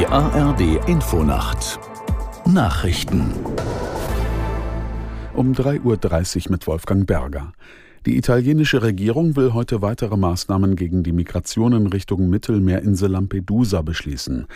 Die ARD Infonacht Nachrichten um 3.30 Uhr mit Wolfgang Berger. Die italienische Regierung will heute weitere Maßnahmen gegen die Migration in Richtung Mittelmeerinsel Lampedusa beschließen.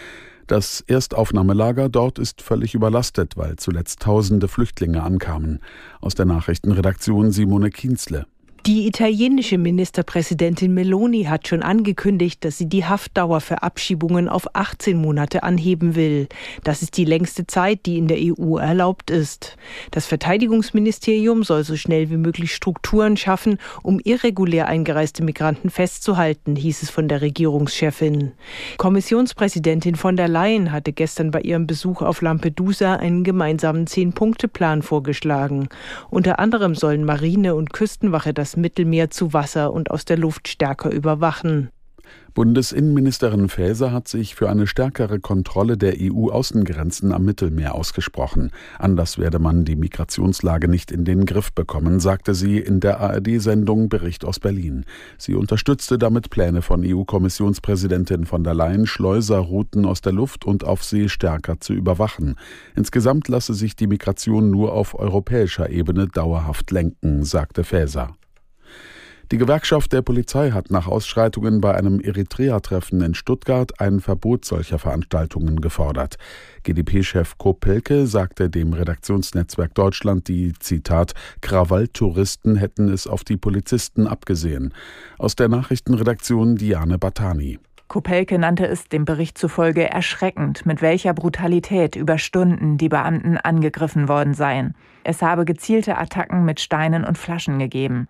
Das Erstaufnahmelager dort ist völlig überlastet, weil zuletzt tausende Flüchtlinge ankamen. Aus der Nachrichtenredaktion Simone Kienzle. Die italienische Ministerpräsidentin Meloni hat schon angekündigt, dass sie die Haftdauer für Abschiebungen auf 18 Monate anheben will. Das ist die längste Zeit, die in der EU erlaubt ist. Das Verteidigungsministerium soll so schnell wie möglich Strukturen schaffen, um irregulär eingereiste Migranten festzuhalten, hieß es von der Regierungschefin. Kommissionspräsidentin von der Leyen hatte gestern bei ihrem Besuch auf Lampedusa einen gemeinsamen Zehn-Punkte-Plan vorgeschlagen. Unter anderem sollen Marine und Küstenwache das Mittelmeer zu Wasser und aus der Luft stärker überwachen. Bundesinnenministerin Faeser hat sich für eine stärkere Kontrolle der EU-Außengrenzen am Mittelmeer ausgesprochen. Anders werde man die Migrationslage nicht in den Griff bekommen, sagte sie in der ARD-Sendung Bericht aus Berlin. Sie unterstützte damit Pläne von EU-Kommissionspräsidentin von der Leyen, Schleuserrouten aus der Luft und auf See stärker zu überwachen. Insgesamt lasse sich die Migration nur auf europäischer Ebene dauerhaft lenken, sagte Faeser. Die Gewerkschaft der Polizei hat nach Ausschreitungen bei einem Eritrea-Treffen in Stuttgart ein Verbot solcher Veranstaltungen gefordert. GdP-Chef Kopelke sagte dem Redaktionsnetzwerk Deutschland, die Zitat Krawalltouristen hätten es auf die Polizisten abgesehen. Aus der Nachrichtenredaktion Diane Batani. Kopelke nannte es dem Bericht zufolge erschreckend, mit welcher Brutalität über Stunden die Beamten angegriffen worden seien. Es habe gezielte Attacken mit Steinen und Flaschen gegeben.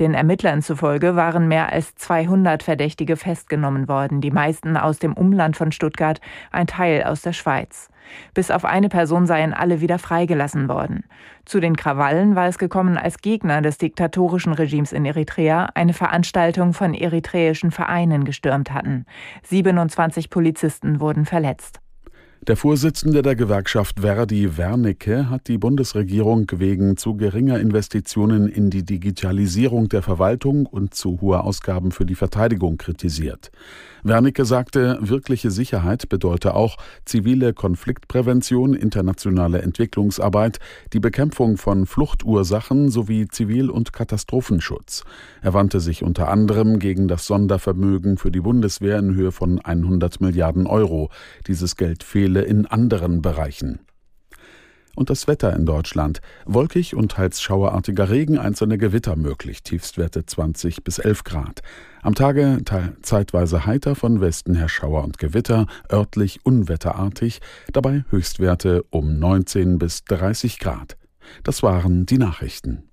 Den Ermittlern zufolge waren mehr als 200 Verdächtige festgenommen worden, die meisten aus dem Umland von Stuttgart, ein Teil aus der Schweiz. Bis auf eine Person seien alle wieder freigelassen worden. Zu den Krawallen war es gekommen, als Gegner des diktatorischen Regimes in Eritrea eine Veranstaltung von eritreischen Vereinen gestürmt hatten. 27 Polizisten wurden verletzt. Der Vorsitzende der Gewerkschaft Verdi Wernicke hat die Bundesregierung wegen zu geringer Investitionen in die Digitalisierung der Verwaltung und zu hoher Ausgaben für die Verteidigung kritisiert. Wernicke sagte, wirkliche Sicherheit bedeute auch zivile Konfliktprävention, internationale Entwicklungsarbeit, die Bekämpfung von Fluchtursachen sowie Zivil- und Katastrophenschutz. Er wandte sich unter anderem gegen das Sondervermögen für die Bundeswehr in Höhe von 100 Milliarden Euro. Dieses Geld fehle in anderen Bereichen. Und das Wetter in Deutschland. Wolkig und teils schauerartiger Regen, einzelne Gewitter möglich, Tiefstwerte 20 bis 11 Grad. Am Tage zeitweise heiter von Westen her Schauer und Gewitter, örtlich unwetterartig, dabei Höchstwerte um 19 bis 30 Grad. Das waren die Nachrichten.